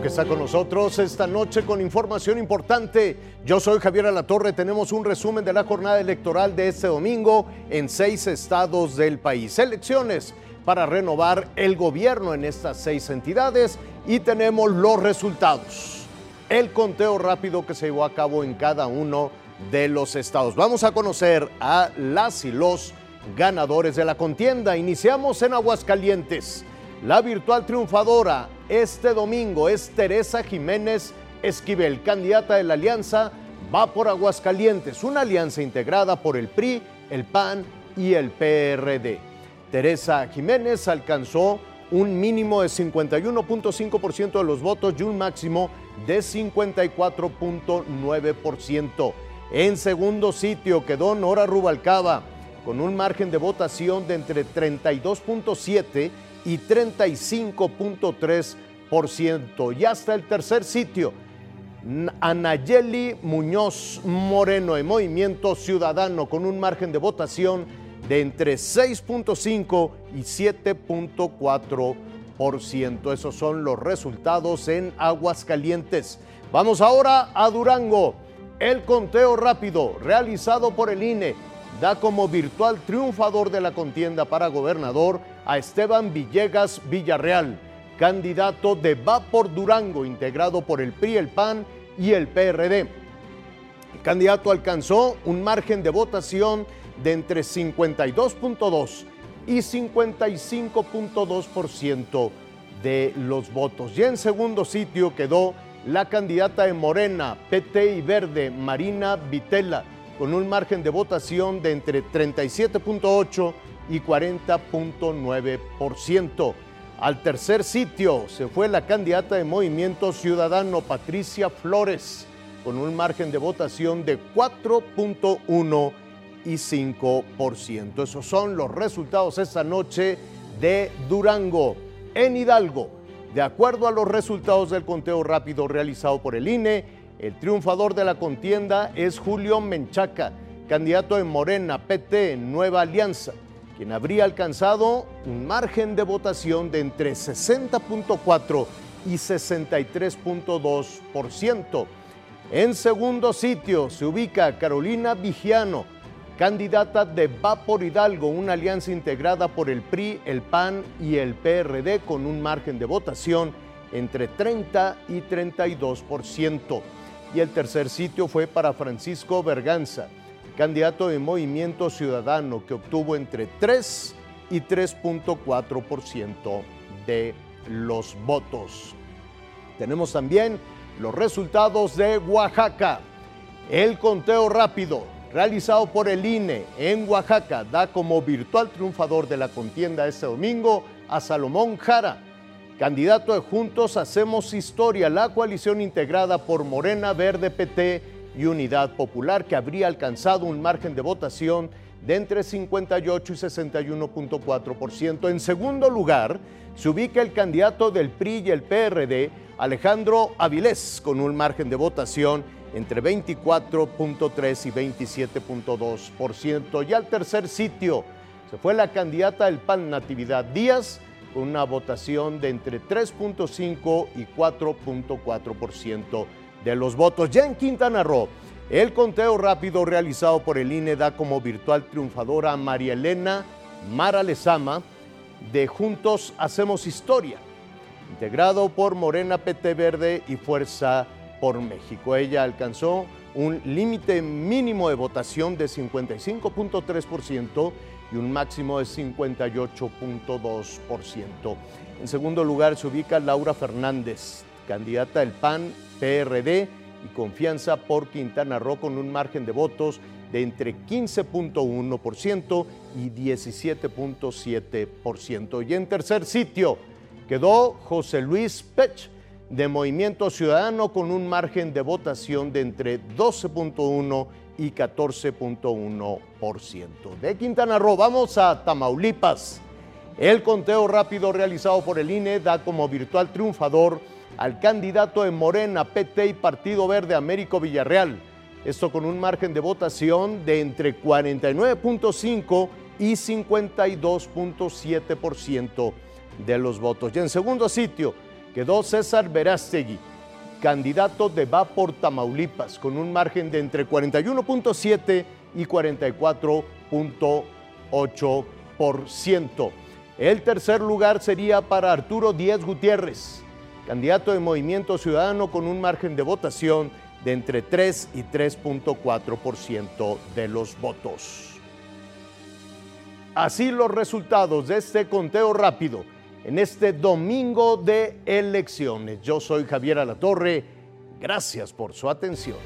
que está con nosotros esta noche con información importante. Yo soy Javier Alatorre. Tenemos un resumen de la jornada electoral de este domingo en seis estados del país. Elecciones para renovar el gobierno en estas seis entidades y tenemos los resultados. El conteo rápido que se llevó a cabo en cada uno de los estados. Vamos a conocer a las y los ganadores de la contienda. Iniciamos en Aguascalientes. La virtual triunfadora este domingo es Teresa Jiménez Esquivel, candidata de la alianza Va por Aguascalientes, una alianza integrada por el PRI, el PAN y el PRD. Teresa Jiménez alcanzó un mínimo de 51.5% de los votos y un máximo de 54.9%. En segundo sitio quedó Nora Rubalcaba con un margen de votación de entre 32.7 y 35.3%. Y hasta el tercer sitio, Anayeli Muñoz Moreno de Movimiento Ciudadano con un margen de votación de entre 6.5 y 7.4%. Esos son los resultados en Aguascalientes. Vamos ahora a Durango. El conteo rápido realizado por el INE da como virtual triunfador de la contienda para gobernador a Esteban Villegas Villarreal, candidato de Va por Durango, integrado por el PRI, el PAN y el PRD. El candidato alcanzó un margen de votación de entre 52.2 y 55.2% de los votos. Y en segundo sitio quedó la candidata de Morena, PT y Verde, Marina Vitela, con un margen de votación de entre 37.8 y 40.9%. Al tercer sitio se fue la candidata de Movimiento Ciudadano, Patricia Flores, con un margen de votación de 4.1 y 5%. Esos son los resultados esta noche de Durango. En Hidalgo, de acuerdo a los resultados del conteo rápido realizado por el INE, el triunfador de la contienda es Julio Menchaca, candidato de Morena, PT, Nueva Alianza, quien habría alcanzado un margen de votación de entre 60.4 y 63.2%. En segundo sitio se ubica Carolina Vigiano, candidata de Vapor Hidalgo, una alianza integrada por el PRI, el PAN y el PRD con un margen de votación entre 30 y 32% y el tercer sitio fue para Francisco Berganza, candidato de Movimiento Ciudadano, que obtuvo entre 3 y 3.4% de los votos. Tenemos también los resultados de Oaxaca. El conteo rápido realizado por el INE en Oaxaca da como virtual triunfador de la contienda este domingo a Salomón Jara Candidato de Juntos Hacemos Historia, la coalición integrada por Morena, Verde, PT y Unidad Popular, que habría alcanzado un margen de votación de entre 58 y 61.4%. En segundo lugar, se ubica el candidato del PRI y el PRD, Alejandro Avilés, con un margen de votación entre 24.3 y 27.2%. Y al tercer sitio se fue la candidata del PAN Natividad Díaz, con una votación de entre 3.5 y 4.4% de los votos. Ya en Quintana Roo, el conteo rápido realizado por el INE da como virtual triunfadora a María Elena Mara Lezama de Juntos Hacemos Historia, integrado por Morena PT Verde y Fuerza por México. Ella alcanzó un límite mínimo de votación de 55.3% y un máximo de 58.2%. En segundo lugar se ubica Laura Fernández, candidata del PAN, PRD y Confianza por Quintana Roo con un margen de votos de entre 15.1% y 17.7%. Y en tercer sitio quedó José Luis Pech de Movimiento Ciudadano con un margen de votación de entre 12.1 y 14.1%. De Quintana Roo vamos a Tamaulipas. El conteo rápido realizado por el INE da como virtual triunfador al candidato de Morena, PT y Partido Verde Américo Villarreal. Esto con un margen de votación de entre 49.5 y 52.7% de los votos. Y en segundo sitio quedó César Verástegui, candidato de Va por Tamaulipas, con un margen de entre 41.7 y 44.8%. El tercer lugar sería para Arturo Díaz Gutiérrez, candidato de Movimiento Ciudadano con un margen de votación de entre 3 y 3.4% de los votos. Así los resultados de este conteo rápido en este domingo de elecciones. Yo soy Javier Alatorre. Gracias por su atención.